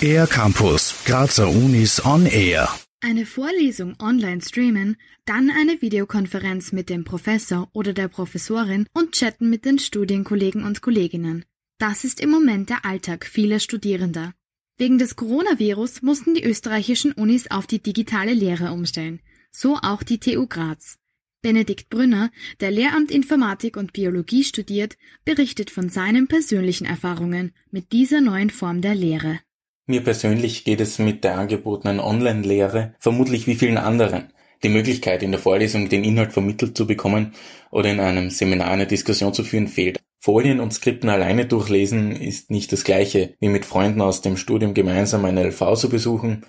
Air Campus, Grazer Unis on Air. Eine Vorlesung online streamen, dann eine Videokonferenz mit dem Professor oder der Professorin und chatten mit den Studienkollegen und Kolleginnen. Das ist im Moment der Alltag vieler Studierender. Wegen des Coronavirus mussten die österreichischen Unis auf die digitale Lehre umstellen. So auch die TU Graz. Benedikt Brünner, der Lehramt Informatik und Biologie studiert, berichtet von seinen persönlichen Erfahrungen mit dieser neuen Form der Lehre. Mir persönlich geht es mit der angebotenen Online-Lehre vermutlich wie vielen anderen. Die Möglichkeit, in der Vorlesung den Inhalt vermittelt zu bekommen oder in einem Seminar eine Diskussion zu führen, fehlt. Folien und Skripten alleine durchlesen ist nicht das gleiche, wie mit Freunden aus dem Studium gemeinsam eine LV zu besuchen.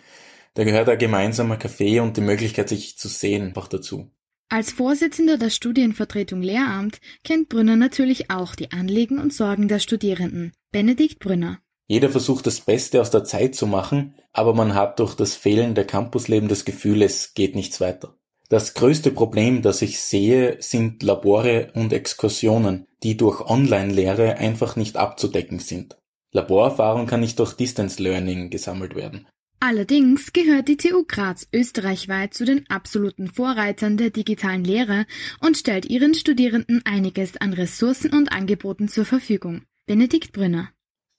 Da gehört ein gemeinsamer Kaffee und die Möglichkeit, sich zu sehen, einfach dazu. Als Vorsitzender der Studienvertretung Lehramt kennt Brünner natürlich auch die Anliegen und Sorgen der Studierenden. Benedikt Brünner. Jeder versucht das Beste aus der Zeit zu machen, aber man hat durch das fehlende Campusleben das Gefühl, es geht nichts weiter. Das größte Problem, das ich sehe, sind Labore und Exkursionen, die durch Online-Lehre einfach nicht abzudecken sind. Laborerfahrung kann nicht durch Distance Learning gesammelt werden. Allerdings gehört die TU Graz österreichweit zu den absoluten Vorreitern der digitalen Lehre und stellt ihren Studierenden einiges an Ressourcen und Angeboten zur Verfügung. Benedikt Brünner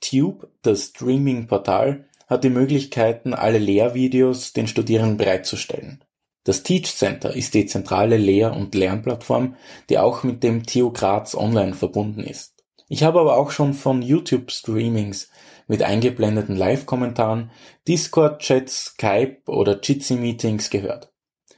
Tube, das Streaming-Portal, hat die Möglichkeiten, alle Lehrvideos den Studierenden bereitzustellen. Das Teach Center ist die zentrale Lehr- und Lernplattform, die auch mit dem TU Graz Online verbunden ist. Ich habe aber auch schon von YouTube-Streamings mit eingeblendeten Live-Kommentaren, Discord-Chats, Skype oder Jitsi-Meetings gehört.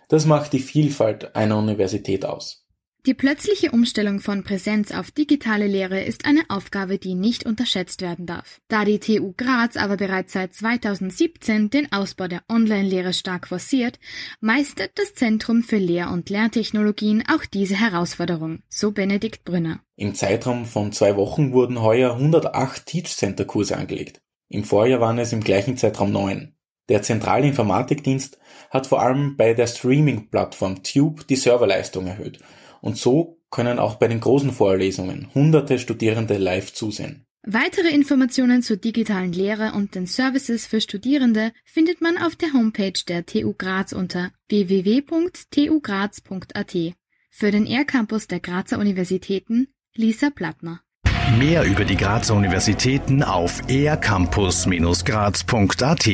Das macht die Vielfalt einer Universität aus. Die plötzliche Umstellung von Präsenz auf digitale Lehre ist eine Aufgabe, die nicht unterschätzt werden darf. Da die TU Graz aber bereits seit 2017 den Ausbau der Online-Lehre stark forciert, meistert das Zentrum für Lehr- und Lerntechnologien auch diese Herausforderung, so Benedikt Brünner. Im Zeitraum von zwei Wochen wurden heuer 108 Teach Center Kurse angelegt. Im Vorjahr waren es im gleichen Zeitraum neun. Der zentrale Informatikdienst hat vor allem bei der Streaming-Plattform Tube die Serverleistung erhöht und so können auch bei den großen Vorlesungen hunderte Studierende live zusehen. Weitere Informationen zur digitalen Lehre und den Services für Studierende findet man auf der Homepage der TU Graz unter www.tugraz.at. Für den R-Campus der Grazer Universitäten Lisa Plattner. Mehr über die Grazer Universitäten auf ercampus-graz.at